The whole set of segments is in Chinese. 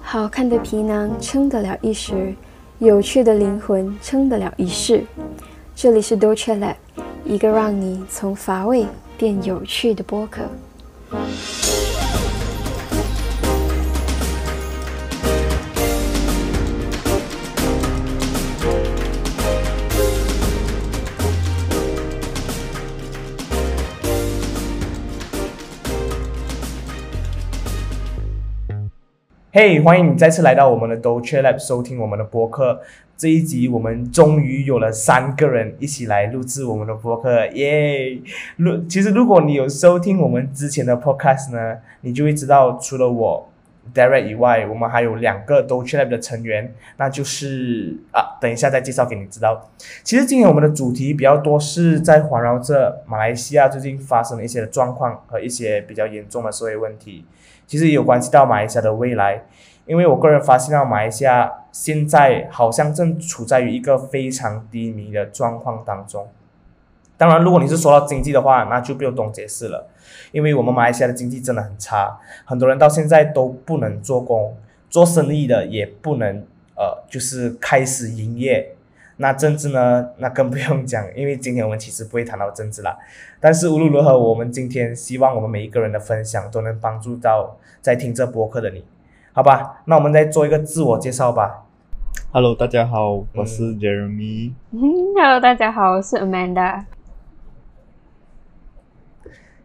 好看的皮囊撑得了一时，有趣的灵魂撑得了一世。这里是 Dolce Lab，一个让你从乏味变有趣的播客。嘿，欢迎你再次来到我们的 d o c h e Lab 收听我们的播客。这一集我们终于有了三个人一起来录制我们的播客，耶！如其实如果你有收听我们之前的 podcast 呢，你就会知道，除了我 Derek 以外，我们还有两个 d o c h e Lab 的成员，那就是啊，等一下再介绍给你知道。其实今天我们的主题比较多是在环绕着马来西亚最近发生的一些状况和一些比较严重的社会问题。其实也有关系到马来西亚的未来，因为我个人发现到马来西亚现在好像正处在于一个非常低迷的状况当中。当然，如果你是说到经济的话，那就不用多解释了，因为我们马来西亚的经济真的很差，很多人到现在都不能做工，做生意的也不能呃，就是开始营业。那政治呢？那更不用讲，因为今天我们其实不会谈到政治啦。但是无论如何，我们今天希望我们每一个人的分享都能帮助到在听这播客的你，好吧？那我们再做一个自我介绍吧。Hello，大家好，我是 Jeremy。嗯 Hello，大家好，我是 Amanda。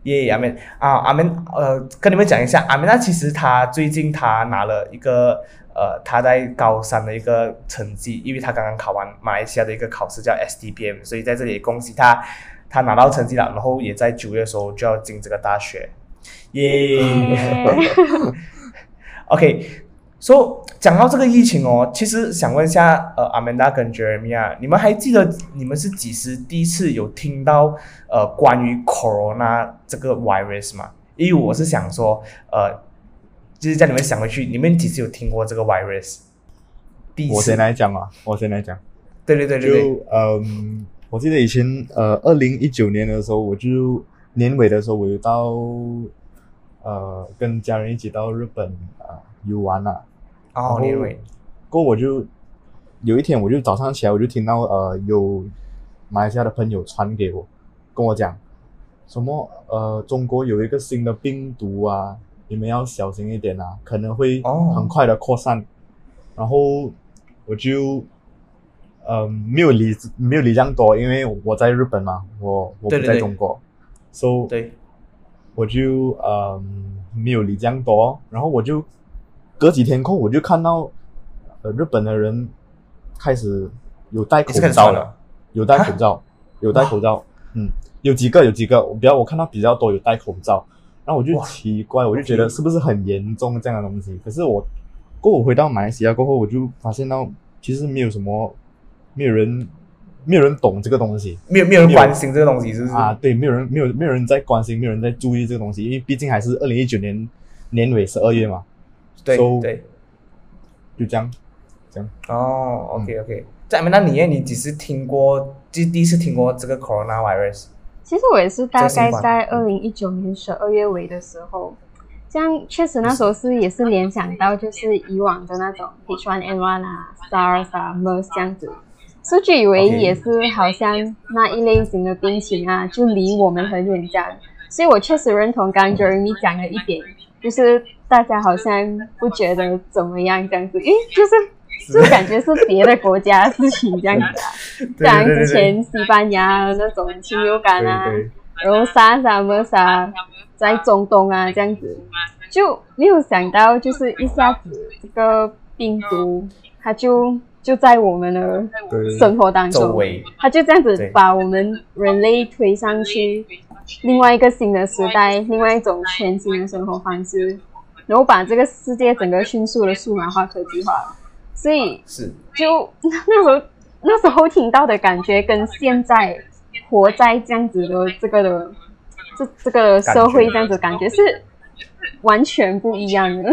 耶，阿门啊，阿门，呃，跟你们讲一下，阿门，那其实她最近她拿了一个呃，他在高三的一个成绩，因为他刚刚考完马来西亚的一个考试叫 STPM，所以在这里恭喜他，他拿到成绩了，然后也在九月的时候就要进这个大学，耶。OK，说、so, 讲到这个疫情哦，其实想问一下，呃，阿曼达跟 Jeremy 啊，你们还记得你们是几时第一次有听到呃关于 Corona 这个 virus 吗？因为我是想说，呃，就是叫你们想回去，你们几时有听过这个 virus？第一次我先来讲啊，我先来讲。对对对对对，就嗯，我记得以前呃，二零一九年的时候，我就年尾的时候，我有到呃跟家人一起到日本啊、游玩啊。哦，后年尾，过后我就有一天，我就早上起来，我就听到呃有马来西亚的朋友传给我，跟我讲什么呃中国有一个新的病毒啊，你们要小心一点啊，可能会哦。很快的扩散。然后我就嗯没有理没有理这样多，因为我在日本嘛，我我不在中国，so 对，我就嗯没有理这样多，然后我就隔几天后我就看到呃日本的人开始有戴口罩了，有戴口罩，有戴口罩，嗯，有几个有几个，我比较我看到比较多有戴口罩，然后我就哇奇怪，我就觉得是不是很严重这样的东西？可是我过我回到马来西亚过后，我就发现到其实没有什么，没有人没有人懂这个东西，没有没有人关心这个东西，是不是？啊，对，没有人没有没有人在关心，没有人在注意这个东西，因为毕竟还是二零一九年年尾十二月嘛，对 So- 对。就这样，这样。哦，OK OK，在那你你只是听过？第第一次听过这个 coronavirus？其实我也是大概在二零一九年十二月尾的时候，这样确实那时候是也是联想到就是以往的那种 H1N1 啊、SARS 啊、MERS 这样子，数据以为也是好像那一类型的病情啊，就离我们很远这样，所以我确实认同刚刚 Jeremy 讲的一点，就是大家好像不觉得怎么样这样子，因为就是 就感觉是别的国家的事情这样子啊。对像对对。对之前西班牙那种禽流感啊，对对然后 SARS 啊、MERS 啊，在中东啊这样子，就没有想到就是一下子这个病毒它就就在我们的生活当中它就这样子把我们人类推上去另外一个新的时代，另外一种全新的生活方式，然后把这个世界整个迅速的数码化、科技化，所以是。就那时候那时候听到的感觉，跟现在活在这样子的这个的这这个社会这样子的感觉是完全不一样的。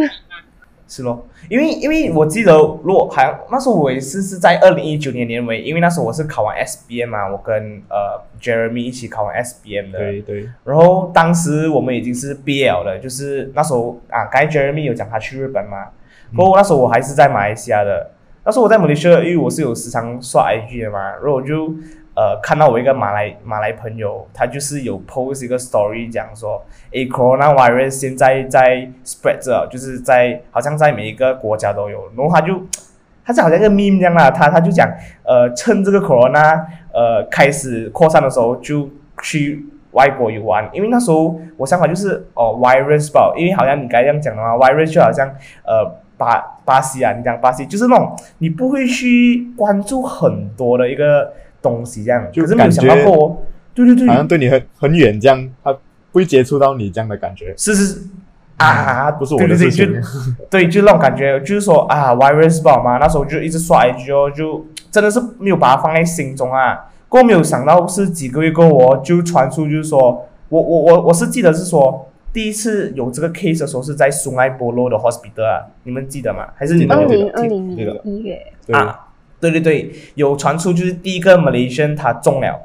是咯，因为因为我记得，如果好像那时候我也是是在二零一九年年尾，因为那时候我是考完 SBM 嘛，我跟呃 Jeremy 一起考完 SBM 的，对对，然后当时我们已经是毕业了的，就是那时候啊，刚才 Jeremy 有讲他去日本嘛，不过那时候我还是在马来西亚的，那时候我在马来西亚，因为我是有时常刷 IG 的嘛，然后我就呃看到我一个马来马来朋友，他就是有 post 一个 story 讲说，诶，coronavirus 现在在 spread 着，就是在好像在每一个国家都有，然后他就。他是好像一个 meme 这样啦，他他就讲，呃，趁这个 corona 呃开始扩散的时候，就去外国游玩，因为那时候我想法就是哦，virus 吧，因为好像你刚才这样讲的话，virus 就好像呃巴巴西啊，你讲巴西就是那种你不会去关注很多的一个东西这样，就可是没有想到过，对对对好，像对你很很远这样，他不会接触到你这样的感觉。是是是啊，不是我对对对，的事情就 对，就那种感觉，就是说啊，virus 不好嘛，那时候就一直刷 IG 哦，就真的是没有把它放在心中啊。过后没有想到是几个月过后哦，就传出就是说，我我我我是记得是说，第一次有这个 case 的时候是在苏埃波罗的 hospital 啊，你们记得吗？还是你们二有零二零月，对，啊，对对对，有传出就是第一个 Malaysian 他中了，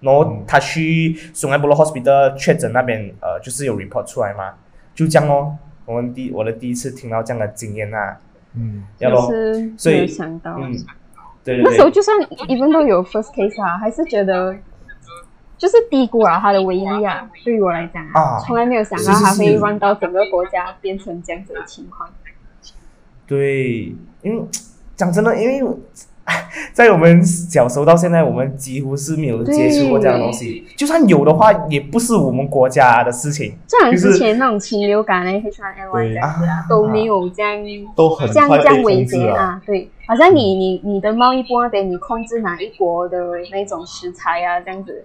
然后嗯他去松埃波罗 hospital 确诊那边，呃，就是有 report 出来嘛，就这样哦。我们第我的第一次听到这样的经验啊，嗯，就要咯，是所以没有想到，嗯，对对对，那时候就算 even 都有 first case 啊，还是觉得就是低估了它的威力啊。对于我来讲啊从来没有想到是是它会是让到整个国家变成这样子的情况。对，因为讲真的，因为 在我们小时候到现在，我们几乎是没有接触过这样的东西，就算有的话，也不是我们国家的事情。就像就是之前那种禽流感那 H1N1 这样子啊，都没有这样都很这样这样危控制了。险啊。对，好像你你你的贸易部那边，你控制哪一国的那种食材啊，这样子，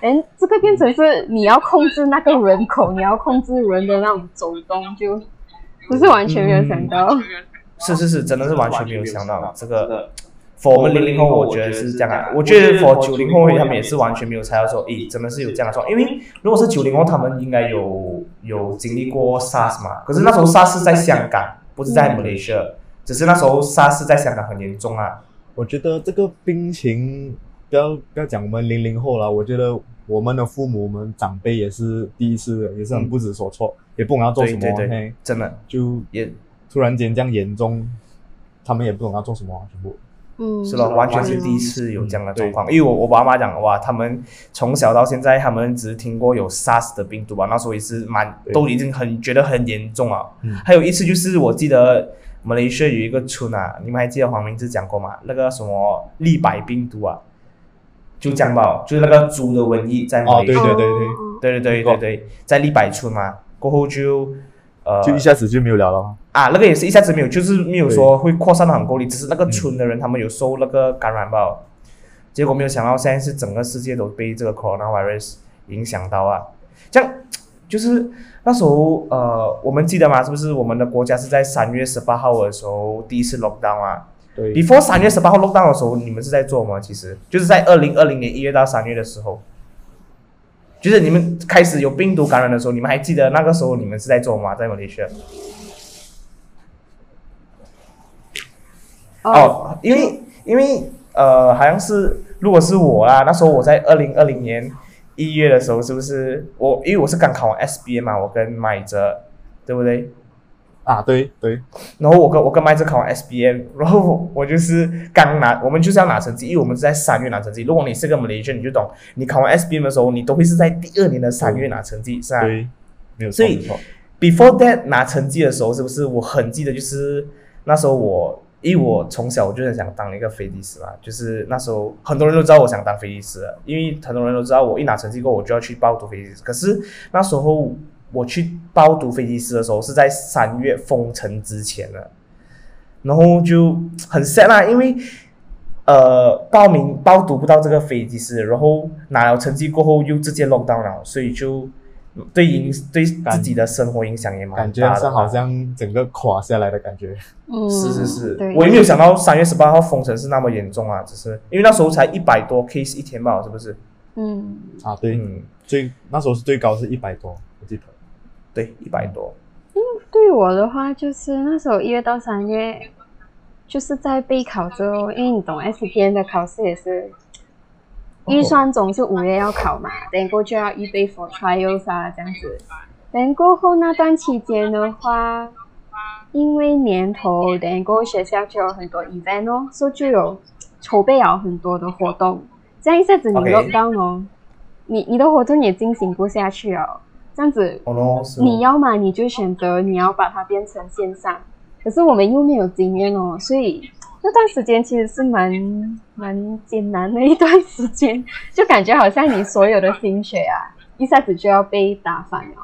哎，这个变成是你要控制那个人口，你要控制人的那种走动，就不是完全没有想到。是是是，真的是完全没有想到这个。For 我们零零后，我觉得是这样啊。我觉得 for 九零后他们也是完全没有猜到说，诶，真的是有这样的状况。因为如果是九零后，他们应该有有经历过 SARS 嘛。可是那时候 SARS 是在香港，不是在 Malaysia，只是那时候 SARS 在香港很严重啊。我觉得这个病情，不要不要讲我们零零后了，我觉得我们的父母、我们长辈也是第一次，也是很不知所措，也不懂要做什么，对对对，真的就也突然间这样严重，他们也不懂要做什么，全部。嗯，是咯，完全是第一次有这样的状况。因为我我爸妈讲，哇，他们从小到现在，他们只是听过有 SARS 的病毒吧，那时候也是蛮都已经很觉得很严重啊。嗯。还有一次就是我记得马来西亚有一个村啊，你们还记得黄明志讲过吗？那个什么立百病毒啊，就讲吧，就是那个猪的瘟疫在马来西亚，哦对对对哦对对对对对，在立百村嘛，过后就呃就一下子就没有了了。啊，那个也是一下子没有，就是没有说会扩散到很够力，只是那个村的人他们有受那个感染吧，结果没有想到现在是整个世界都被这个 coronavirus 影响到啊，这样就是那时候呃，我们记得吗？是不是我们的国家是在三月十八号的时候第一次 lockdown 啊对，？before 三月十八号 lockdown 的时候，你们是在做吗？其实就是在二零二零年一月到三月的时候。就是你们开始有病毒感染的时候，你们还记得那个时候你们是在做吗？在马来西亚？哦，哦，因为因为呃，好像是如果是我啊，那时候我在二零二零年一月的时候，是不是我因为我是刚考完 SBA 嘛，我跟麦哲，对不对？啊，对对，然后我跟我跟麦哲考完 SBM，然后我就是刚拿，我们就是要拿成绩，因为我们是在三月拿成绩。如果你是个 Malaysian，你就懂，你考完 SBM 的时候，你都会是在第二年的三月拿成绩，是吧？对，没有错，所以。Before that 拿成绩的时候，是不是我很记得就是那时候我，因为我从小我就很想当一个飞机师嘛，就是那时候很多人都知道我想当飞机师了，因为很多人都知道我一拿成绩过后我就要去报读飞机师。可是那时候我去报读飞机师的时候是在三月封城之前了，然后就很 sad 啦，因为呃报名报读不到这个飞机师，然后拿了成绩过后又直接 lock down 了，所以就对影对自己的生活影响也蛮大感觉大的上好像整个垮下来的感觉。嗯，是是是，，我也没有想到三月十八号封城是那么严重啊，只是因为那时候才一百多 case 一天吧，是不是？嗯，啊，对，嗯，最那时候是最高是一百多。对，一百多。嗯对我的话，就是那时候一月到三月，就是在备考之后，因为你懂 S P N 的考试也是预算总是五月要考嘛，等过就要预备 for trials 啊这样子。等过后那段期间的话，因为年头，等过学校就有很多 event 哦，所以就有筹备了很多的活动。这样一下子你 lock down 哦，你你的活动也进行不下去哦，这样子你要嘛你就选择你要把它变成线上，可是我们又没有经验哦，所以那段时间其实是蛮蛮艰难的一段时间，就感觉好像你所有的心血啊，一下子就要被打翻了。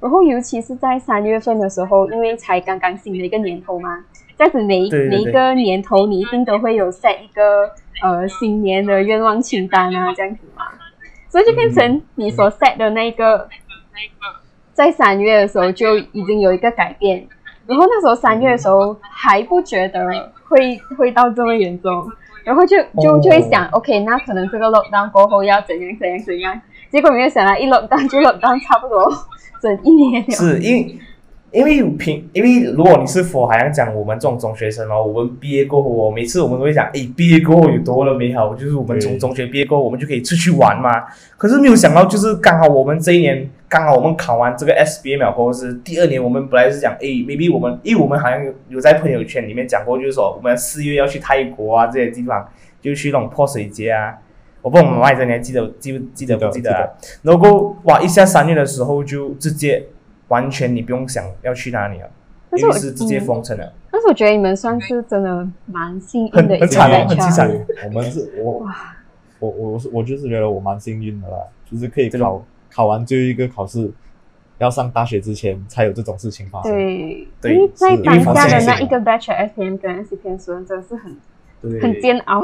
然后尤其是在三月份的时候，因为才刚刚新的一个年头嘛，这样子每每一个年头你一定都会有 set 一个呃新年的愿望清单啊，这样子嘛，所以就变成你所 set 的那个在三月的时候就已经有一个改变，然后那时候三月的时候还不觉得会会到这么严重，然后就就哦就会想、o k 那可能这个 lockdown 过后要怎样怎样怎样，结果没有想到一 lockdown 就 lockdown 差不多整一年了。是因为因为平因为如果你是否好像讲我们这种中学生哦，我们毕业过后哦，每次我们都会讲，哎，毕业过后有多么美好，就是我们从中学毕业过后，我们就可以出去玩嘛。可是没有想到，就是刚好我们这一年，刚好我们考完这个 SBA 秒过后是第二年，我们本来是讲，诶，maybe 我们，因为我们好像有有在朋友圈里面讲过，就是说我们四月要去泰国啊这些地方，就去那种泼水节啊。我不知道我们外甥你还记得记不记得不记得啊？然后哇，一下三月的时候就直接完全你不用想要去哪里了，因为是直接嗯封城了。但是我觉得你们算是真的蛮幸运很的一个很惨很凄惨我们是我我我是我就是觉得我蛮幸运的啦，就是可以这考考完最后一个考试，要上大学之前才有这种事情发生。对，对因为在是当下的那一个 batch SPM 跟 SCPM student 真的是很，很煎熬。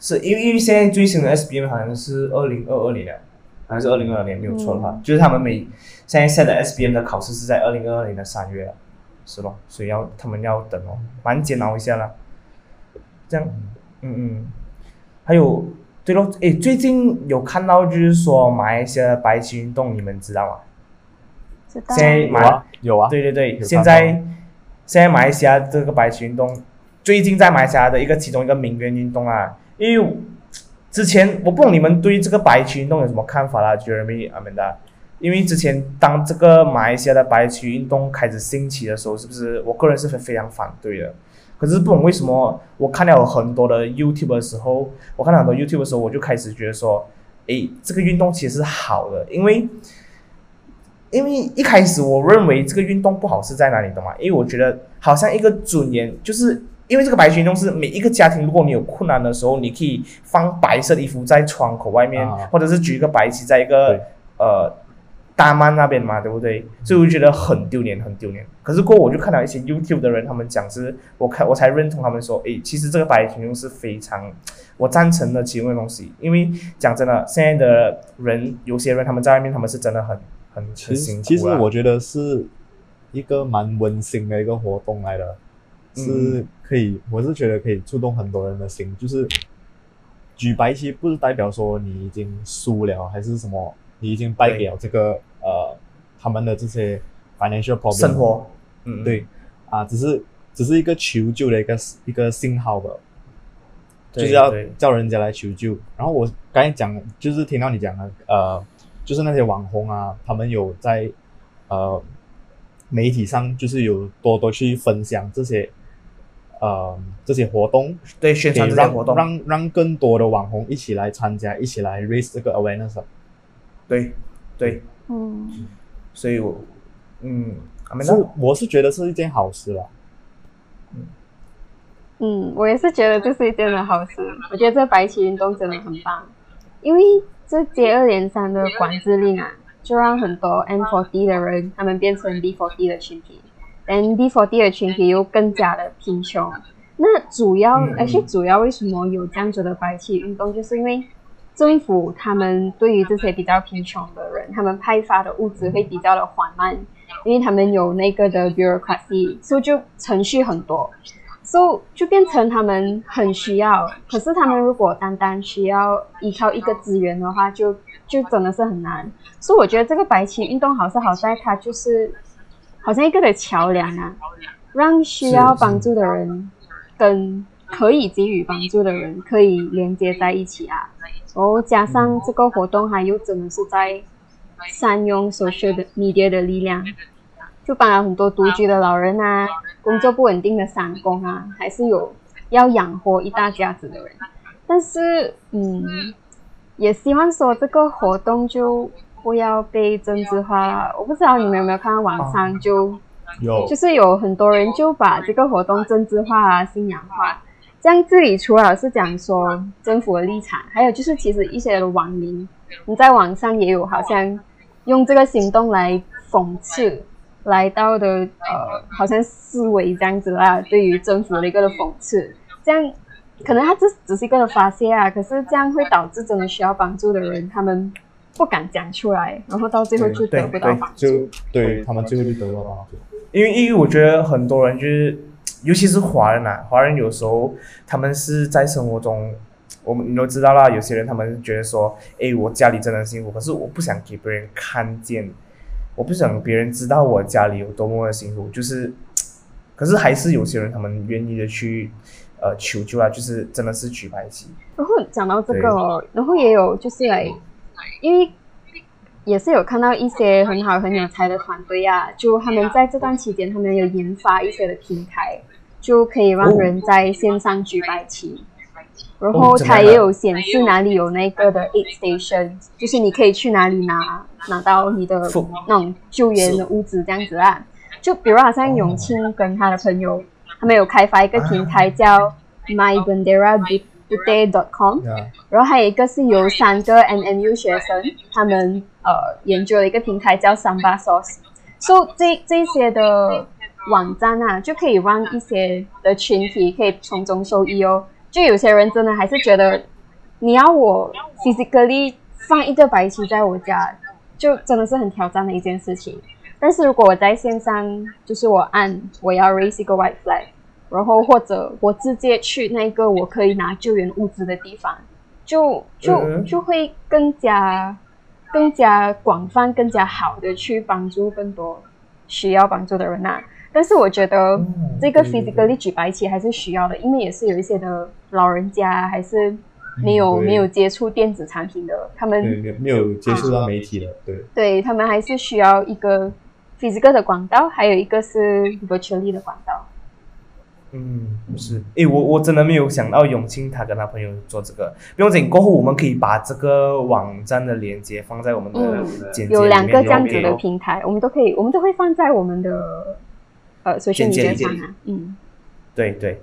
是因为因为现在最新的 S P M 好像是二零二二年了，好像是二零二二年没有错的话，嗯就是他们每现在 set 的 S P M 的考试是在二零二二年的三月了，是咯，所以要他们要等哦，蛮煎熬一下啦。这样，嗯嗯，还有对咯，诶，最近有看到就是说马来西亚的白旗运动，你们知道吗？知道现在有啊有啊，对对对，现在现在马来西亚这个白旗运动，最近在马来西亚的一个其中一个名媛运动啊，因为之前我不懂你们对这个白旗运动有什么看法啦，Jeremy、Amanda，因为之前当这个马来西亚的白旗运动开始兴起的时候，是不是我个人是非非常反对的？可是不懂为什么，我看了很多的 YouTube 的时候，我看了很多 YouTube 的时候，我就开始觉得说，诶，这个运动其实是好的，因为因为一开始我认为这个运动不好是在哪里，懂吗？因为我觉得好像一个尊严，就是因为这个白裙运动是每一个家庭，如果你有困难的时候，你可以放白色的衣服在窗口外面，啊或者是举一个白旗在一个呃大曼那边嘛，对不对？所以我就觉得很丢脸，很丢脸。可是过后我就看到一些 YouTube 的人，他们讲是，我看我才认同他们说，诶，其实这个白旗运动是非常我赞成的其中的东西，因为讲真的，现在的人有些人他们在外面，他们是真的很很很其辛苦啊实其实我觉得是一个蛮温馨的一个活动来的，嗯是可以，我是觉得可以触动很多人的心。就是举白旗不是代表说你已经输了，还是什么，你已经败给了这个呃他们的这些 financial problem 生活，嗯，对。啊，只是只是一个求救的一个一个信号吧。就，是要叫人家来求救。然后我刚才讲，就是听到你讲的，呃，就是那些网红啊，他们有在呃媒体上，就是有多多去分享这些呃这些活动，对宣传这些活动，让让更多的网红一起来参加，一起来 raise 这个 awareness 啊。对对，嗯，所以我嗯，阿美是娜，我是觉得是一件好事啦。嗯，我也是觉得这是一件的好事。我觉得这白旗运动真的很棒，因为这接二连三的管制令啊，就让很多 N4D 的人他们变成 D4D 的群体，N D4D 的群体又更加的贫穷。那主要嗯，而且主要为什么有这样子的白旗运动，就是因为政府他们对于这些比较贫穷的人，他们派发的物资会比较的缓慢，因为他们有那个的 bureaucracy，所以就程序很多。所、以就变成他们很需要，可是他们如果单单需要依靠一个资源的话，就就真的是很难。所以我觉得这个白旗运动好是好在它就是好像一个的桥梁啊，让需要帮助的人跟可以给予帮助的人可以连接在一起啊。然后加上这个活动，还有真的是在善用 social media 的力量，就帮了很多独居的老人啊，工作不稳定的散工啊，还是有要养活一大家子的人。但是，嗯，也希望说这个活动就不要被政治化了。我不知道你们有没有看到网上就有就是有很多人就把这个活动政治化啊、信仰化。这样这里除了是讲说政府的立场，还有就是其实一些网民，你在网上也有好像用这个行动来讽刺来到的呃，好像思维这样子啦，对于政府的一个的讽刺，这样可能他这只是一个的发泄啊，可是这样会导致真的需要帮助的人，他们不敢讲出来，然后到最后就得不到帮助。对他们最后就得到帮助。因为因为我觉得很多人就是，尤其是华人啊，华人有时候他们是在生活中，我们你都知道啦，有些人他们觉得说，诶，我家里真的很辛苦，可是我不想给别人看见，我不想别人知道我家里有多么的辛苦，就是，可是还是有些人他们愿意的去呃求救啊，就是真的是举白旗，然后讲到这个哦，然后也有就是来，因为也是有看到一些很好很有才的团队啊，就他们在这段期间，他们有研发一些的平台，就可以让人在线上举白旗。然后它也有显示哪里有那个的 aid station，就是你可以去哪里拿拿到你的那种救援的物资这样子啊。就比如好像永庆跟他的朋友，他们有开发一个平台叫 mybandera.com，呀，然后还有一个是由三个 NMU 学生他们呃研究了一个平台叫 Samba Source，所、so, 这这些的网站啊，就可以让一些的群体可以从中受益哦。就有些人真的还是觉得，你要我 physically 放一个白旗在我家，就真的是很挑战的一件事情。但是如果我在线上，就是我按我要 raise 一个 white flag，然后或者我直接去那个我可以拿救援物资的地方，就就嗯就会更加更加广泛、更加好的去帮助更多需要帮助的人啊。但是我觉得嗯这个 physically 举白旗还是需要的，因为也是有一些的老人家还是没有、嗯没有接触电子产品的，他们对，没有没有接触到媒体的，对，对他们还是需要一个 physical 的管道，还有一个是 virtually 的管道。嗯，是，诶，我我真的没有想到永庆他跟他朋友做这个，不用紧，过后我们可以把这个网站的链接放在我们的嗯简介有两个这样子的平台，我们都可以，我们都会放在我们的呃 social 简介上啊。嗯，对对，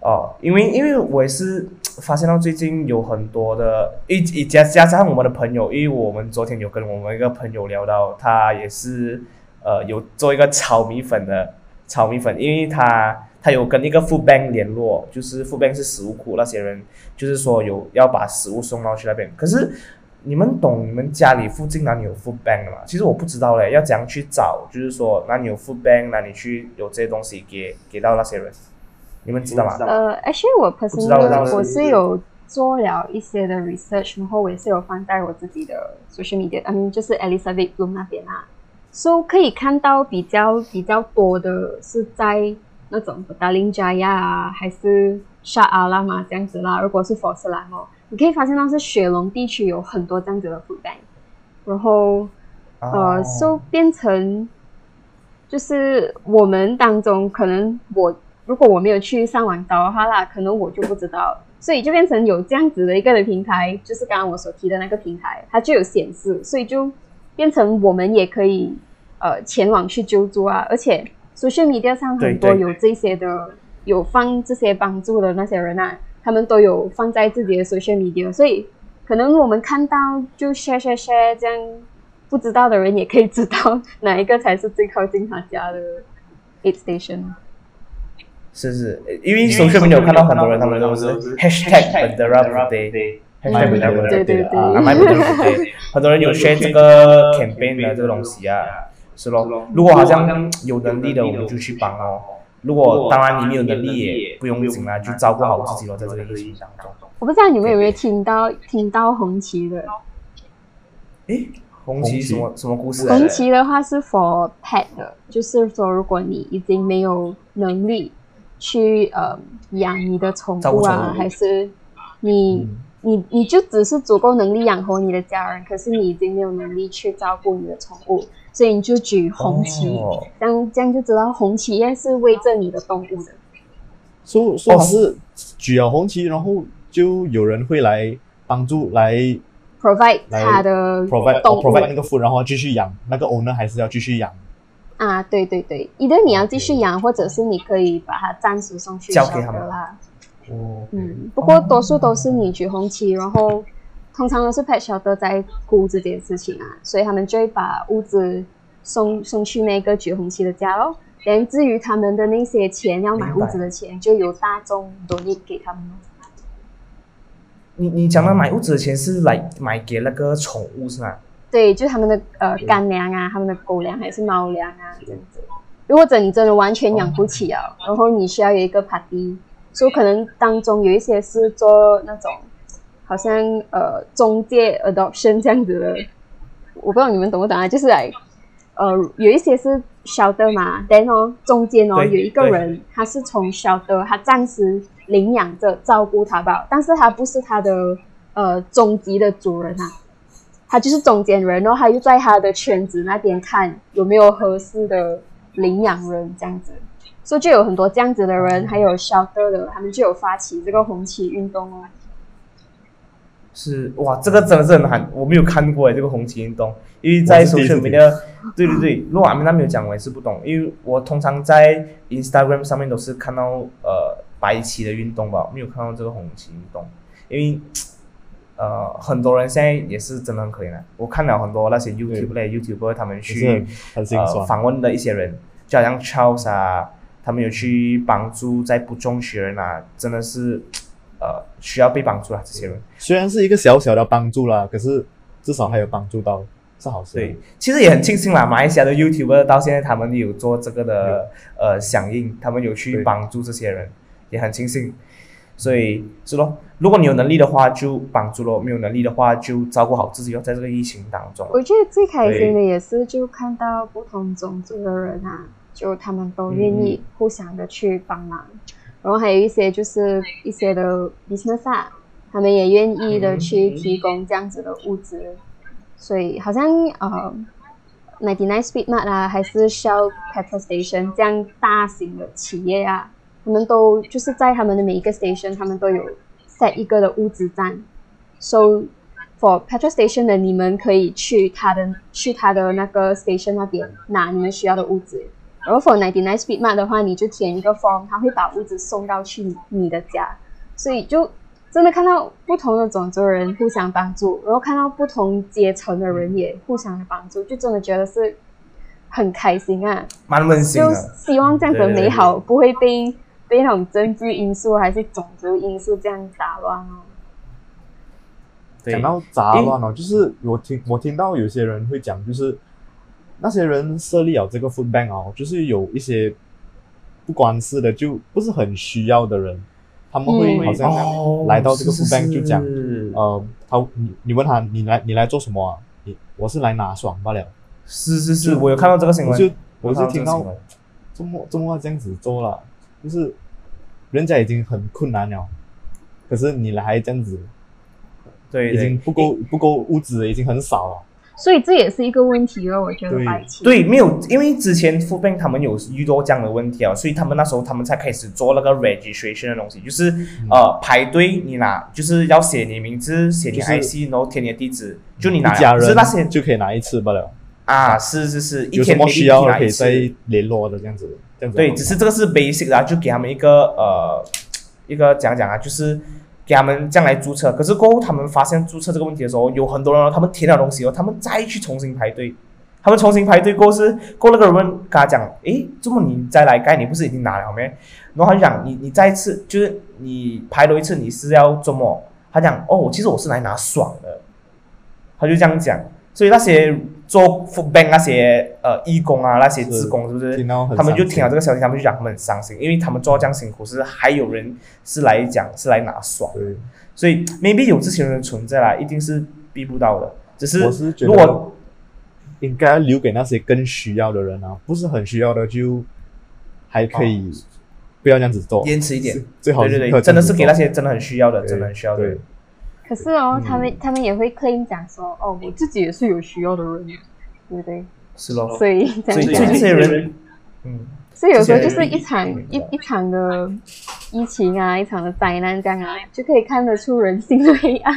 哦，因为因为我也是发现到最近有很多的，一一加加上我们的朋友，因为我们昨天有跟我们一个朋友聊到，他也是呃有做一个炒米粉的炒米粉，因为他他有跟一个 food bank 联络，就是 food bank 是食物库那些人，就是说有要把食物送到去那边，可是。你们懂你们家里附近哪里有 food bank 的吗？其实我不知道嘞，要怎样去找？就是说哪里有 food bank，哪里去有这些东西给给到那些人？你们知道吗？呃，actually 我 personally 我是有做了一些的 research，然后我也是有放在我自己的 social media，I mean 就是 Elizabeth Bloom 那边啊，so 可以看到比较比较多的是在那种 n j a y a 啊，还是 Shah Alam 啊这样子啦。如果是佛斯兰哦，你可以发现到是雪隆地区有很多这样子的 food bank，然后呃哦，so 变成就是我们当中可能我如果我没有去上网找的话啦，可能我就不知道，所以就变成有这样子的一个的平台，就是刚刚我所提的那个平台，它就有显示，所以就变成我们也可以呃前往去救助啊，而且 social media 上很多对对有这些的有放这些帮助的那些人啊，他们都有放在自己的 social media，所以可能我们看到就 share share share 这样。不知道的人也可以知道哪一个才是最靠近他家的 aid station。是是，因为 social media 有看到很多人，他们都是 hashtag Bandera Birthday，hashtag Bandera 对对 Birthday 对啊，My Bandera Birthday，很多人有 share 这个 campaign 的这个东西啊，是咯。如果好像有能力的，我们就去帮哦。如果当然你没有能力也不用紧啦，就照顾好自己咯，在这个疫情当中。我不知道你们有没有听到听到红旗的，诶，红红旗旗什么什么故事？红旗的话是 for pet 的，就是说如果你已经没有能力去呃养你的宠物啊，物还是你、嗯你你就只是足够能力养活你的家人，可是你已经没有能力去照顾你的宠物，所以你就举红旗，哦这样这样就知道红旗也是为着你的动物的。说说哦还是举了红旗，然后就有人会来帮助来 provide 来它的 provide 动 oh, 那个 food，然后继续养那个 owner 还是要继续养。啊，对对对，一个你要继续养，或者是你可以把它暂时送去交给他们啦。哦，嗯，不过多数都是你举红旗，然后通常都是 pet shelter 在顾这件事情啊，所以他们就会把物资送送去那个橘红旗的家咯。连至于他们的那些钱要买物资的钱，就由大众 donate 给他们咯。你你讲的买物资的钱是来买给那个宠物是吗？对，就他们的呃干粮啊，他们的狗粮还是猫粮啊这样子。如果真你真的完全养不起啊，然后你需要有一个 party，所以可能当中有一些是做那种好像呃中介 adoption 这样子的，我不知道你们懂不懂啊？就是来呃有一些是 shelter 嘛，then 哦中间哦有一个人他是从 shelter 他暂时领养着照顾他吧，但是他不是他的呃终极的主人啊。他就是中间人，然后他又在他的圈子那边看有没有合适的领养人这样子，所以就有很多这样子的人，还有 shelter 的，他们就有发起这个红旗运动哦。是哇，这个真的是很罕，我没有看过哎，这个红旗运动，因为在 social media，对对对，如果阿明那没有讲，我也是不懂，因为我通常在 Instagram 上面都是看到呃白旗的运动吧，没有看到这个红旗运动，因为 呃很多人现在也是真的很可怜啊，我看了很多那些 YouTube 类 YouTuber 他们去呃。访问的一些人，就好像 Charles 啊，他们有去帮助在不中学人啊，真的是呃需要被帮助啊，这些人。虽然是一个小小的帮助啦，可是至少还有帮助到，是好事。对，其实也很庆幸啦，马来西亚的 YouTuber 到现在他们有做这个的呃响应，他们有去对帮助这些人，也很庆幸。所以是咯，如果你有能力的话就帮助咯，没有能力的话就照顾好自己哦，在这个疫情当中。我觉得最开心的也是就看到不同种族的人啊，就他们都愿意互相的去帮忙，然后还有一些就是一些的 business 啊，他们也愿意的去提供这样子的物资，所以好像呃。Ninety Nine Speed Mart 啊，还是 Shell Petrol Station 这样大型的企业啊，他们都就是在他们的每一个 station，他们都有 set 一个的物资站，so for petrol station 的你们可以去他的去他的那个 station 那边拿你们需要的物资。然后 for ninety nine speed mart 的话，你就填一个 form，他会把物资送到去你你的家，所以就真的看到不同的种族人互相帮助，然后看到不同阶层的人也互相的帮助，就真的觉得是很开心啊！蛮温馨就。希望这样子美好不会被被那种政治因素还是种族因素这样打乱哦。对讲到杂乱哦，就是我听我听到有些人会讲，就是那些人设立了这个 food bank 哦，就是有一些不关事的，就不是很需要的人，他们会嗯好像哦来到这个是 food bank 就讲，是呃，他你你问他你来你来做什么啊？你我是来拿爽罢了。是是是，我有看到这个新闻，就我有看是听到周末周末这样子做了，就是人家已经很困难了，可是你来这样子，对对已经不够不够物资，已经很少了。所以这也是一个问题了，我觉得对白起。对，没有，因为之前 Food Bank 他们有遇到这样的问题啊，所以他们那时候他们才开始做那个 registration 的东西，就是、呃排队你拿，就是要写你名字，写你就是 IC，然后填你的地址，就你拿家人是那些就可以拿一次罢了，啊，是是是，一有什天么需要拿一次可以再联络的这样子。这样子对，只是这个是 basic 的、啊，就给他们一个呃一个讲讲啊，就是给他们这样来注册。可是过后他们发现注册这个问题的时候，有很多人他们填了东西哦，他们再去重新排队。他们重新排队过后是过那个人跟他讲，诶，这么你再来盖，你不是已经拿了没？然后他就讲你你再一次就是你排了一次，你是要做么？他讲哦，其实我是来拿爽的，他就这样讲。所以那些做 food bank 那些呃义工啊，那些职工是不是？他们就听到这个消息，他们就讲他们很伤心，因为他们做这样辛苦，是还有人是来讲是来拿爽，对，所以 maybe 有这些人的存在啦，一定是避不到的。只是如果得应该留给那些更需要的人啊，不是很需要的就还可以不要这样子做，延迟一点，最好是真的是给那些真的很需要的，真的很需要的。可是哦，嗯。他们他们也会 claim 讲说，哦，我自己也是有需要的人，对不对？是咯，所以所以这些人，嗯，所以有时候就是一场一一场的疫情啊，一场的灾难这样啊，就可以看得出人性的黑暗。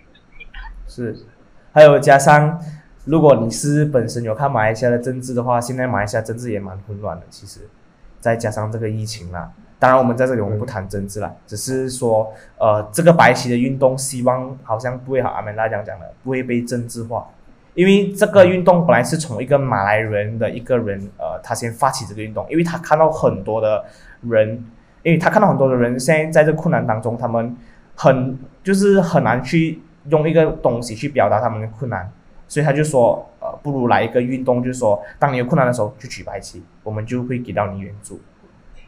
是，还有加上，如果你是本身有看马来西亚的政治的话，现在马来西亚政治也蛮混乱的。其实，再加上这个疫情啦，当然我们在这里我们不谈政治啦，只是说，呃，这个白旗的运动，希望好像不会好阿曼达讲讲的，不会被政治化。因为这个运动本来是从一个马来人的一个人，呃，他先发起这个运动，因为他看到很多的人，因为他看到很多的人现在在这困难当中，他们很就是很难去用一个东西去表达他们的困难，所以他就说，呃，不如来一个运动，就是说，当你有困难的时候就举白旗，我们就会给到你援助。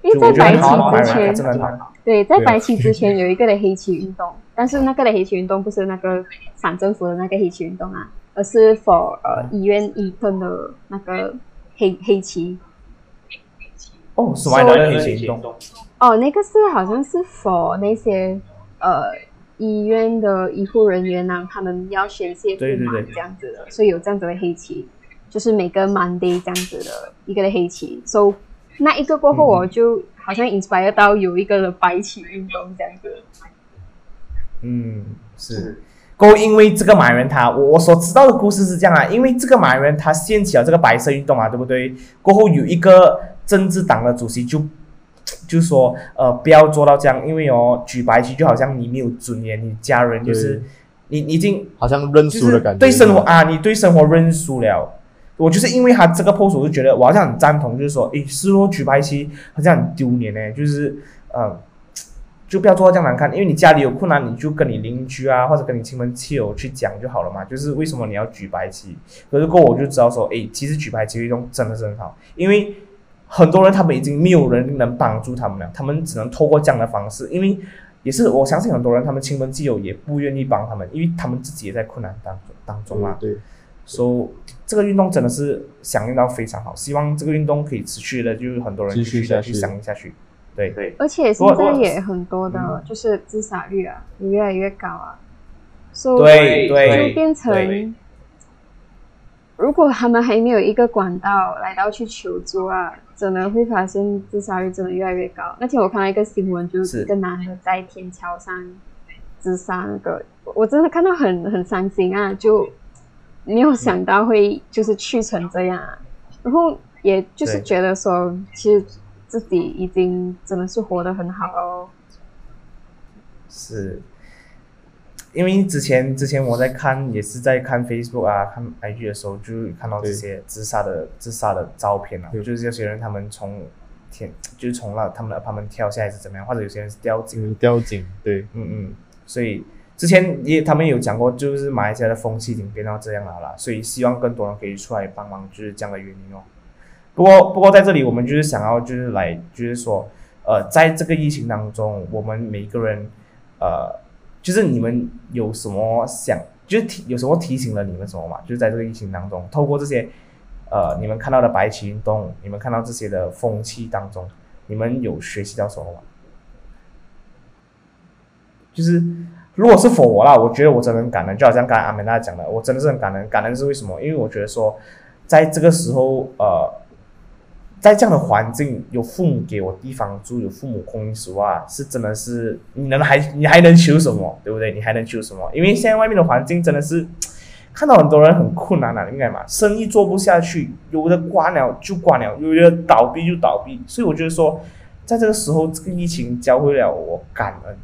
因为在白很好，马来旗之前。对，在白棋之前有一个的黑棋运动，但是那个的黑棋运动不是那个反政府的那个黑棋运动啊，而是 for 呃医院医生的那个黑黑旗。哦，什么来的黑旗运动？哦，那个是好像是 for 那些呃医院的医护人员啊，他们要宣泄不满这样子的，所以有这样子的黑棋，就是每个 Monday 这样子的一个的黑棋。So 那一个过后，嗯我就好像 inspire 到有一个的白旗运动这样子。嗯，是。过因为这个马来人他，我我所知道的故事是这样啊，因为这个马来人他掀起了这个白色运动嘛，对不对？过后有一个政治党的主席就就说，呃，不要做到这样，因为哦，举白旗就好像你没有尊严，你家人就是你你已经好像认输的感觉，对生活啊，你对生活认输了。我就是因为他这个 post，我就觉得我好像很赞同，就是说，诶，失落举白旗好像很丢脸呢，就是呃，就不要做到这样难看，因为你家里有困难，你就跟你邻居啊，或者跟你亲朋戚友去讲就好了嘛。就是为什么你要举白旗？可是过我就知道说，诶，其实举白旗运动真的是很好，因为很多人他们已经没有人能帮助他们了，他们只能透过这样的方式，因为也是我相信很多人他们亲朋戚友也不愿意帮他们，因为他们自己也在困难当中当中啊。对，以这个运动真的是响应到非常好，希望这个运动可以持续的，就是很多人继续的去下去。响应下去。对。对，而且现在也很多的嗯，就是自杀率啊，也越来越高啊，所以对对。就变成，如果他们还没有一个管道来到去求助啊，真的会发现自杀率真的越来越高。那天我看到一个新闻，就是。是一个男的在天桥上自杀，那个我真的看到很很伤心啊，就没有想到会就是去成这样啊，然后也就是对觉得说，其实自己已经真的是活得很好哦。是，因为之前之前我在看，也是在看 Facebook 啊、看 IG 的时候，就看到这些自杀的自杀的照片啊，就是有些人他们从天就是从那他们的他们跳下来是怎么样，或者有些人是掉井嗯，吊颈，对，嗯嗯，所以之前也他们有讲过，就是马来西亚的风气已经变到这样了啦，所以希望更多人可以出来帮忙，就是这样的原因哦。不过不过在这里，我们就是想要就是来就是说，呃，在这个疫情当中，我们每一个人，呃，就是你们有什么想，就是提有什么提醒了你们什么嘛？就是在这个疫情当中，透过这些，呃，你们看到的白旗运动，你们看到这些的风气当中，你们有学习到什么吗？就是如果是否我啦，我觉得我真的很感恩，就好像刚才阿美娜讲的，我真的是很感恩。感恩是为什么？因为我觉得说，在这个时候，呃，在这样的环境，有父母给我地方住，有父母供应食物啊，是真的是你能还你还能求什么，对不对？你还能求什么？因为现在外面的环境真的是 看到很多人很困难了啊，应该嘛，生意做不下去，有的关了就关了，有的倒闭就倒闭，所以我觉得说，在这个时候，这个疫情教会了我感恩。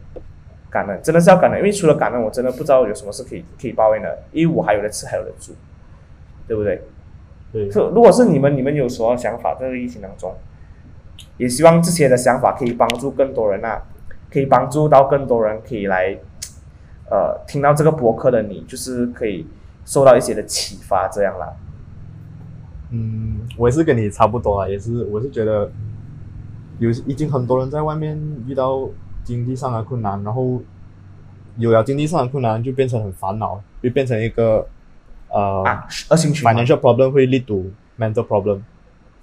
感恩真的是要感恩，因为除了感恩，我真的不知道有什么是可以可以抱怨的，因为我还有的吃，还有的住，对不对？对，是，如果是你们，你们有什么想法？在这个疫情当中，也希望这些的想法可以帮助更多人啊，可以帮助到更多人，可以来，呃，听到这个博客的你，就是可以受到一些的启发，这样啦。嗯，我也是跟你差不多啊，也是，我是觉得有已经很多人在外面遇到经济上的困难，然后有了经济上的困难，就变成很烦恼，就变成一个呃、啊，恶性循环。financial problem 会 lead to mental problem，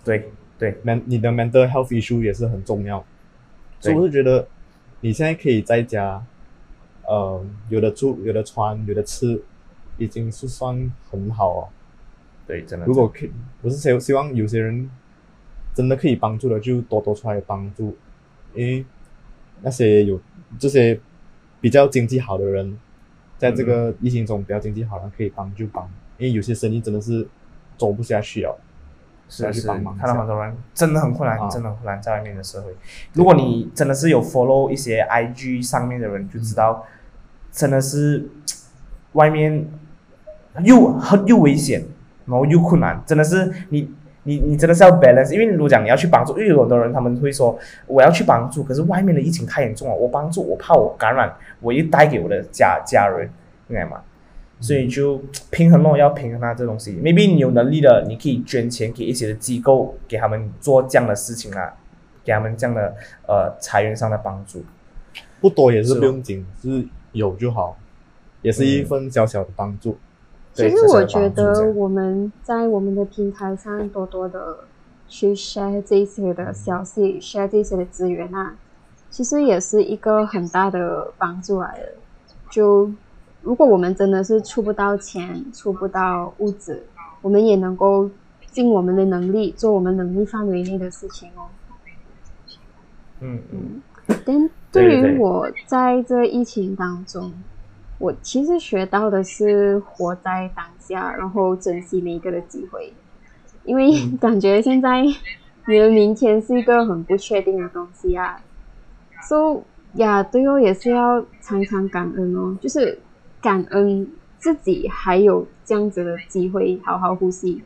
对对 men 你的 mental health issue 也是很重要。所以我是觉得你现在可以在家，呃，有的住，有的穿，有的吃，已经是算很好哦。对，真的。如果可以，我是希希望有些人真的可以帮助的，就多多出来帮助，因为那些有这些比较经济好的人，在这个疫情中比较经济好的人可以帮就帮，因为有些生意真的是走不下去了。要去是是，帮忙看到很多人真的很困难，啊真的很困难，在外面的社会。如果你真的是有 follow 一些 IG 上面的人，就知道真的是外面又很又危险，然后又困难，真的是你你你真的是要 balance。因为如果讲你要去帮助，因为有很多人他们会说我要去帮助，可是外面的疫情太严重了，我帮助我怕我感染，我又带给我的家家人，明白吗？所以就平衡咯，要平衡啊，这东西。maybe 你有能力的，你可以捐钱给一些的机构，给他们做这样的事情啊，给他们这样的呃财源上的帮助。不多也是不用紧，是有就好，也是一份小小的帮助。对其实我觉得我们在我们的平台上多多的去 share 这些的消息，share 这些的资源啊，其实也是一个很大的帮助来的。就如果我们真的是出不到钱、出不到物质，我们也能够尽我们的能力做我们能力范围内的事情哦。嗯嗯，但对于我在这疫情当中，我其实学到的是活在当下，然后珍惜每一个的机会，因为 感觉现在你的明天是一个很不确定的东西啊。So 呀，对哦，也是要常常感恩哦，就是感恩自己还有这样子的机会好好呼吸，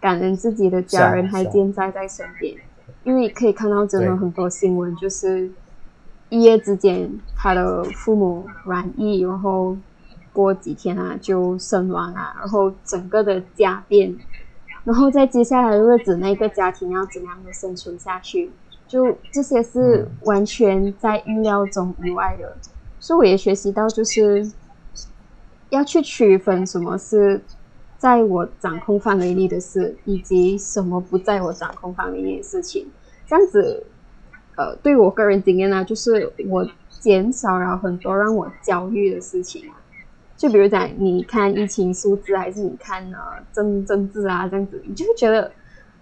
感恩自己的家人还健在在身边。因为可以看到真的很多新闻，就是一夜之间他的父母染疫，然后过几天啊就身亡啊，然后整个的家变，然后在接下来的日子，那个家庭要怎样的生存下去，就这些是完全在预料中以外的，所以我也学习到就是要去区分什么是在我掌控范围内的事，以及什么不在我掌控范围内的事情。这样子，呃，对我个人经验呢，就是我减少了很多让我焦虑的事情啊。就比如讲，你看疫情数字，还是你看呃政政治啊，这样子，你就会觉得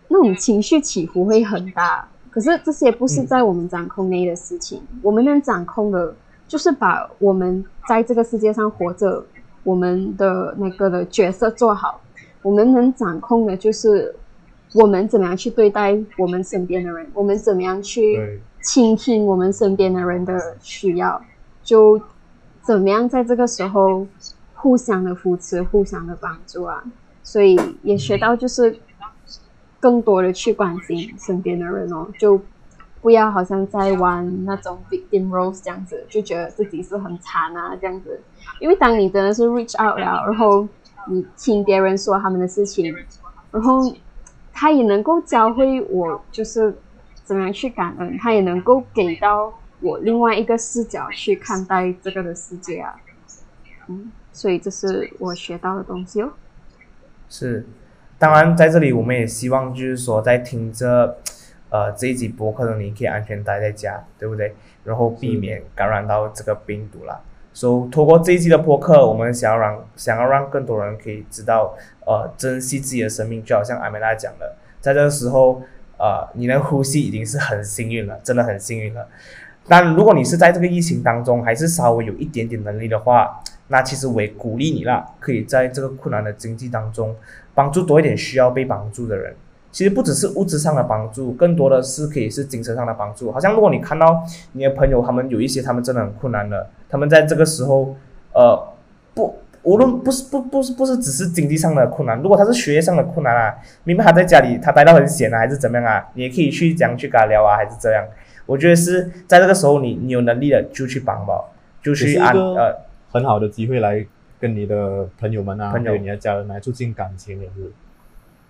那种情绪起伏会很大。可是这些不是在我们掌控内的事情，我们能掌控的，就是把我们在这个世界上活着，我们的那个的角色做好。我们能掌控的就是我们怎么样去对待我们身边的人，我们怎么样去，倾听我们身边的人的需要，就怎么样在这个时候互相的扶持、互相的帮助啊。所以也学到就是更多的去关心身边的人哦，就不要好像在玩那种 victim roles 这样子，就觉得自己是很惨啊这样子。因为当你真的是 reach out 了，然后你听别人说他们的事情，然后他也能够教会我，就是怎么样去感恩，他也能够给到我另外一个视角去看待这个的世界啊。嗯，所以这是我学到的东西哦。是。当然，在这里我们也希望就是说，在听着呃这一集播客的你，可以安全待在家，对不对？然后避免感染到这个病毒啦。所、以，通过这一期的播客，我们想要让想要让更多人可以知道，呃，珍惜自己的生命，就好像阿美拉讲的，在这个时候，呃，你能呼吸已经是很幸运了，真的很幸运了。但如果你是在这个疫情当中，还是稍微有一点点能力的话，那其实我也鼓励你啦，可以在这个困难的经济当中，帮助多一点需要被帮助的人。其实不只是物质上的帮助，更多的是可以是精神上的帮助。好像如果你看到你的朋友，他们有一些他们真的很困难的，他们在这个时候，呃，不，无论不是不不是不是只是经济上的困难，如果他是学业上的困难啊，明白他在家里他待到很闲啊，还是怎么样啊，你也可以去这样去跟他聊啊，还是这样。我觉得是在这个时候你你有能力的就去帮吧，就去按呃很好的机会来跟你的朋友们啊，朋友还有你的家人来促进感情，也是。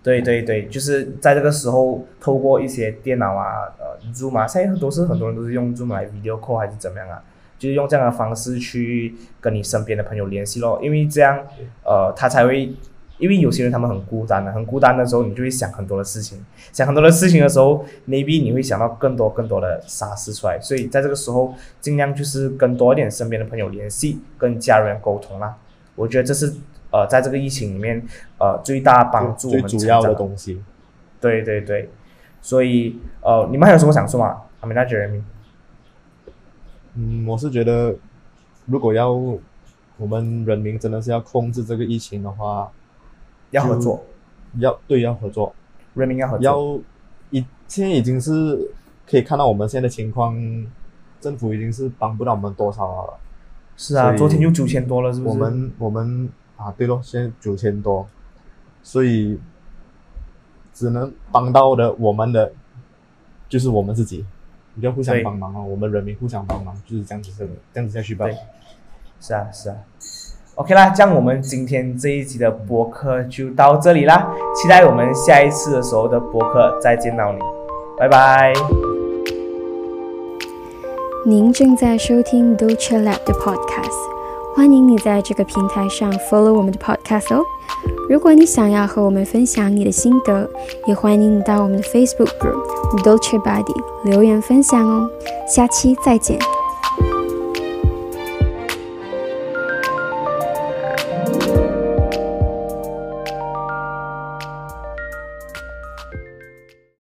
对对对，就是在这个时候，透过一些电脑啊，呃，Zoom 啊，现在都是很多人都是用 Zoom 来 video call 还是怎么样啊，就是用这样的方式去跟你身边的朋友联系咯，因为这样，呃，他才会因为有些人他们很孤单的，很孤单的时候，你就会想很多的事情，想很多的事情的时候，maybe 你会想到更多更多的傻事出来。所以在这个时候，尽量就是跟多一点身边的朋友联系，跟家人沟通啦。我觉得这是呃，在这个疫情里面，呃，最大帮助我最们主要的东西。对对对，所以呃，你们还有什么想说吗？阿米娜 Jeremy，嗯，我是觉得，如果要我们人民真的是要控制这个疫情的话，要合作，要对要合作，人民要合作，要已现在已经是可以看到我们现在的情况，政府已经是帮不到我们多少了。是啊，昨天就九千多了，是不是？我们我们啊，对咯，现在九千多，所以只能帮到的我们的就是我们自己，比较互相帮忙啊，我们人民互相帮忙，就是这样子的，这样子下去吧。对是啊是啊。OK 啦，这样我们今天这一集的播客就到这里啦，期待我们下一次的时候的播客再见到你，拜拜。您正在收听 d o c h e Lab 的 Podcast，欢迎你在这个平台上 follow 我们的 Podcast 哦。如果你想要和我们分享你的心得，也欢迎你到我们的 Facebook group Dolce Body 留言分享哦。下期再见。